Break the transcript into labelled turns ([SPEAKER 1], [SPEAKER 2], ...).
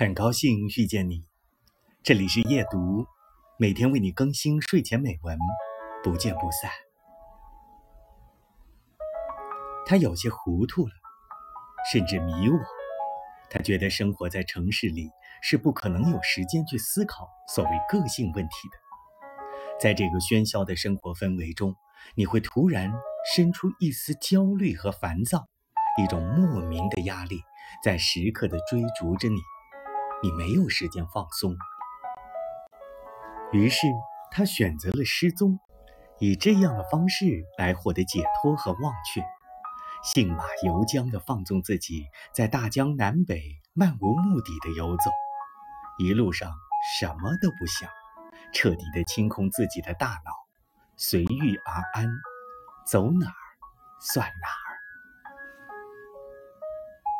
[SPEAKER 1] 很高兴遇见你，这里是夜读，每天为你更新睡前美文，不见不散。他有些糊涂了，甚至迷惘。他觉得生活在城市里是不可能有时间去思考所谓个性问题的。在这个喧嚣的生活氛围中，你会突然生出一丝焦虑和烦躁，一种莫名的压力在时刻的追逐着你。你没有时间放松，于是他选择了失踪，以这样的方式来获得解脱和忘却，信马由缰地放纵自己在大江南北漫无目的的游走，一路上什么都不想，彻底地清空自己的大脑，随遇而安，走哪儿算哪儿。